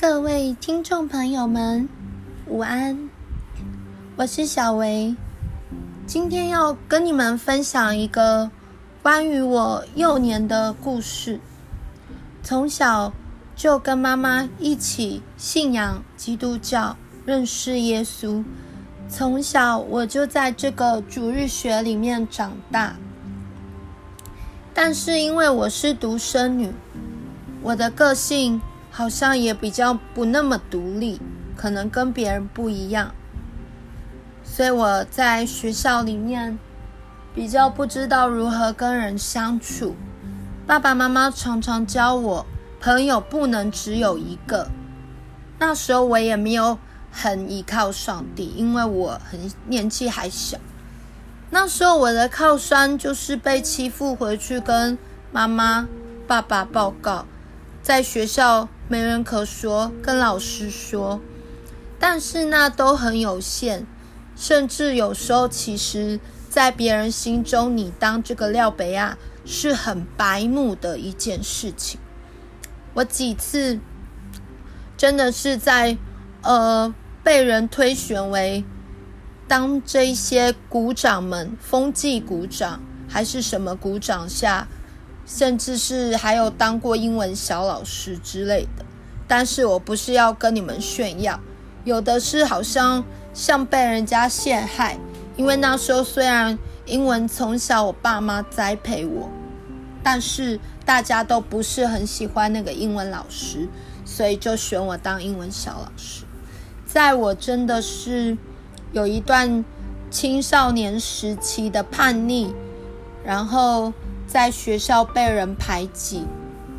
各位听众朋友们，午安！我是小维，今天要跟你们分享一个关于我幼年的故事。从小就跟妈妈一起信仰基督教，认识耶稣。从小我就在这个主日学里面长大。但是因为我是独生女，我的个性好像也比较不那么独立，可能跟别人不一样，所以我在学校里面比较不知道如何跟人相处。爸爸妈妈常常教我，朋友不能只有一个。那时候我也没有很依靠上帝，因为我很年纪还小。那时候我的靠山就是被欺负，回去跟妈妈、爸爸报告，在学校没人可说，跟老师说，但是那都很有限，甚至有时候，其实，在别人心中，你当这个廖北亚是很白目的一件事情。我几次真的是在呃被人推选为。当这些鼓掌们，风纪鼓掌还是什么鼓掌下，甚至是还有当过英文小老师之类的。但是我不是要跟你们炫耀，有的是好像像被人家陷害，因为那时候虽然英文从小我爸妈栽培我，但是大家都不是很喜欢那个英文老师，所以就选我当英文小老师。在我真的是。有一段青少年时期的叛逆，然后在学校被人排挤。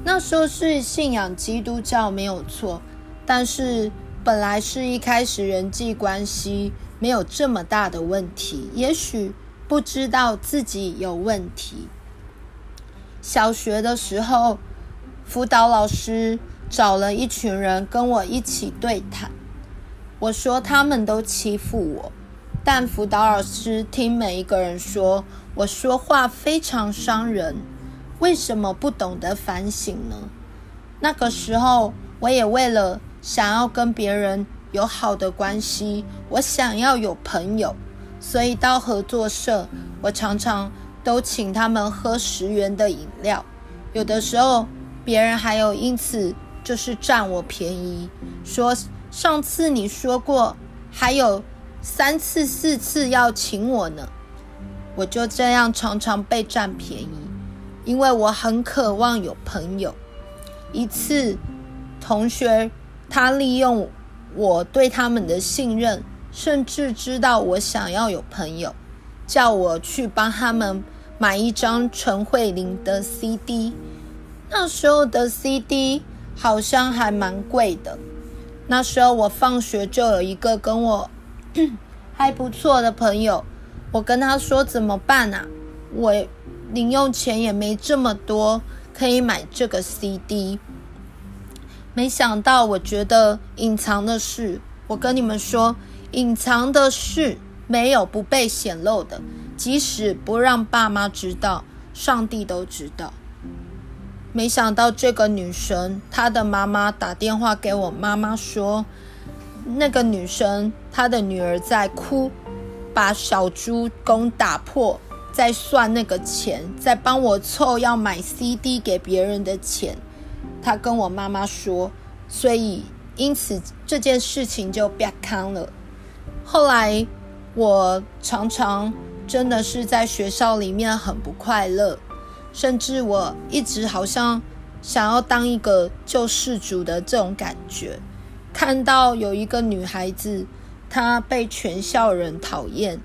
那时候是信仰基督教没有错，但是本来是一开始人际关系没有这么大的问题，也许不知道自己有问题。小学的时候，辅导老师找了一群人跟我一起对谈。我说他们都欺负我，但辅导老师听每一个人说，我说话非常伤人，为什么不懂得反省呢？那个时候，我也为了想要跟别人有好的关系，我想要有朋友，所以到合作社，我常常都请他们喝十元的饮料，有的时候别人还有因此就是占我便宜，说。上次你说过还有三次、四次要请我呢，我就这样常常被占便宜，因为我很渴望有朋友。一次，同学他利用我对他们的信任，甚至知道我想要有朋友，叫我去帮他们买一张陈慧琳的 CD。那时候的 CD 好像还蛮贵的。那时候我放学就有一个跟我 还不错的朋友，我跟他说怎么办啊？我零用钱也没这么多，可以买这个 CD。没想到，我觉得隐藏的事，我跟你们说，隐藏的事没有不被显露的，即使不让爸妈知道，上帝都知道。没想到这个女生，她的妈妈打电话给我妈妈说，那个女生他的女儿在哭，把小猪公打破，在算那个钱，在帮我凑要买 CD 给别人的钱。他跟我妈妈说，所以因此这件事情就变康了。后来我常常真的是在学校里面很不快乐。甚至我一直好像想要当一个救世主的这种感觉，看到有一个女孩子，他被全校人讨厌，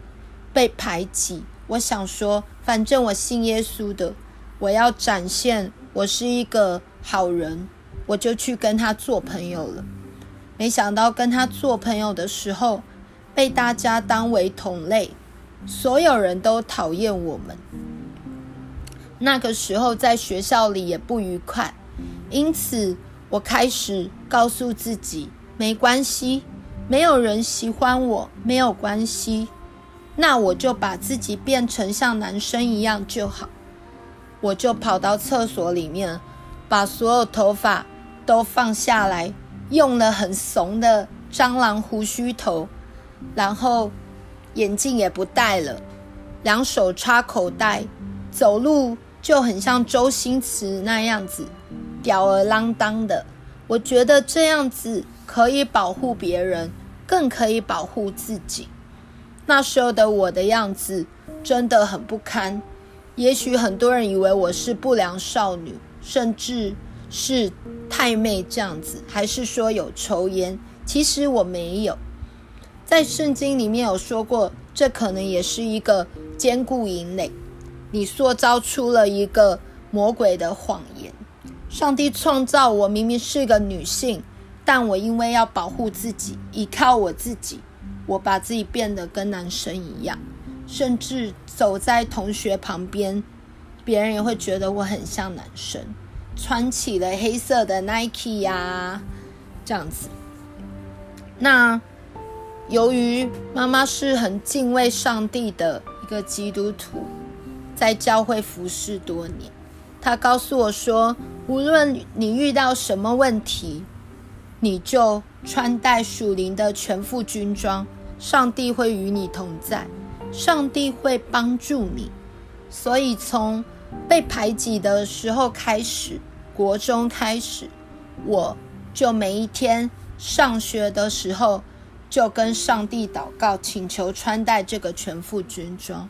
被排挤，我想说，反正我信耶稣的，我要展现我是一个好人，我就去跟他做朋友了。没想到跟他做朋友的时候，被大家当为同类，所有人都讨厌我们。那个时候在学校里也不愉快，因此我开始告诉自己，没关系，没有人喜欢我，没有关系，那我就把自己变成像男生一样就好。我就跑到厕所里面，把所有头发都放下来，用了很怂的蟑螂胡须头，然后眼镜也不戴了，两手插口袋，走路就很像周星驰那样子，吊儿郎当的。我觉得这样子可以保护别人，更可以保护自己。那时候的我的样子真的很不堪。也许很多人以为我是不良少女，甚至是太妹这样子，还是说有抽烟？其实我没有。在圣经里面有说过，这可能也是一个坚固营垒。你塑造出了一个魔鬼的谎言。上帝创造我明明是个女性，但我因为要保护自己，依靠我自己，我把自己变得跟男生一样。甚至走在同学旁边，别人也会觉得我很像男生，穿起了黑色的 Nike 呀、这样子。那由于妈妈是很敬畏上帝的一个基督徒，在教会服侍多年，她告诉我说，无论你遇到什么问题，你就穿戴属灵的全副军装，上帝会与你同在。上帝会帮助你，所以从被排挤的时候开始，国中开始，我就每一天上学的时候就跟上帝祷告，请求穿戴这个全副军装。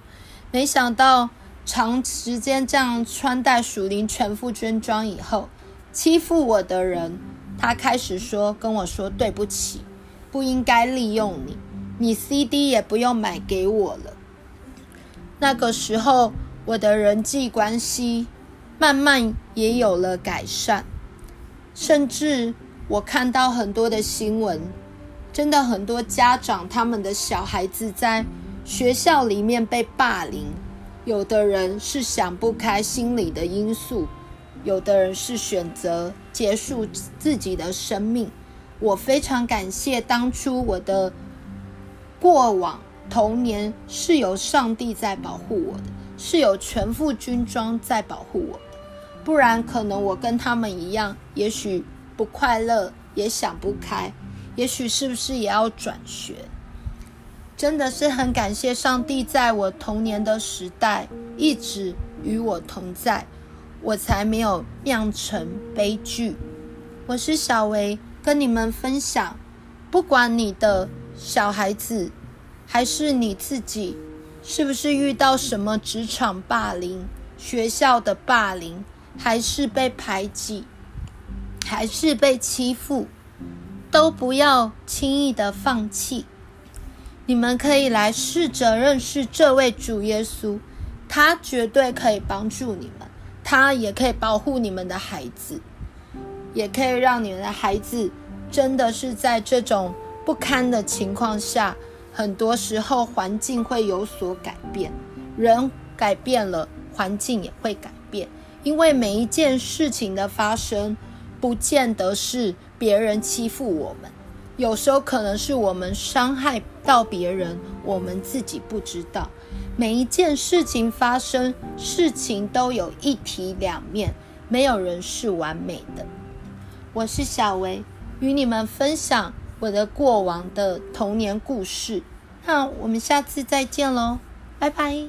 没想到长时间这样穿戴属灵全副军装以后，欺负我的人，他开始说跟我说对不起，不应该利用你，你 CD 也不用买给我了。那个时候，我的人际关系慢慢也有了改善，甚至我看到很多的新闻，真的很多家长他们的小孩子在学校里面被霸凌，有的人是想不开心理的因素，有的人是选择结束自己的生命。我非常感谢当初我的过往。童年是有上帝在保护我的，是有全副军装在保护我的，不然可能我跟他们一样，也许不快乐，也想不开，也许是不是也要转学？真的是很感谢上帝，在我童年的时代一直与我同在，我才没有酿成悲剧。我是小维，跟你们分享，不管你的小孩子。还是你自己，是不是遇到什么职场霸凌、学校的霸凌，还是被排挤，还是被欺负，都不要轻易的放弃。你们可以来试着认识这位主耶稣，他绝对可以帮助你们，他也可以保护你们的孩子，也可以让你们的孩子真的是在这种不堪的情况下。很多时候，环境会有所改变，人改变了，环境也会改变。因为每一件事情的发生，不见得是别人欺负我们，有时候可能是我们伤害到别人，我们自己不知道。每一件事情发生，事情都有一体两面，没有人是完美的。我是小维，与你们分享。我的过往的童年故事，那我们下次再见喽，拜拜。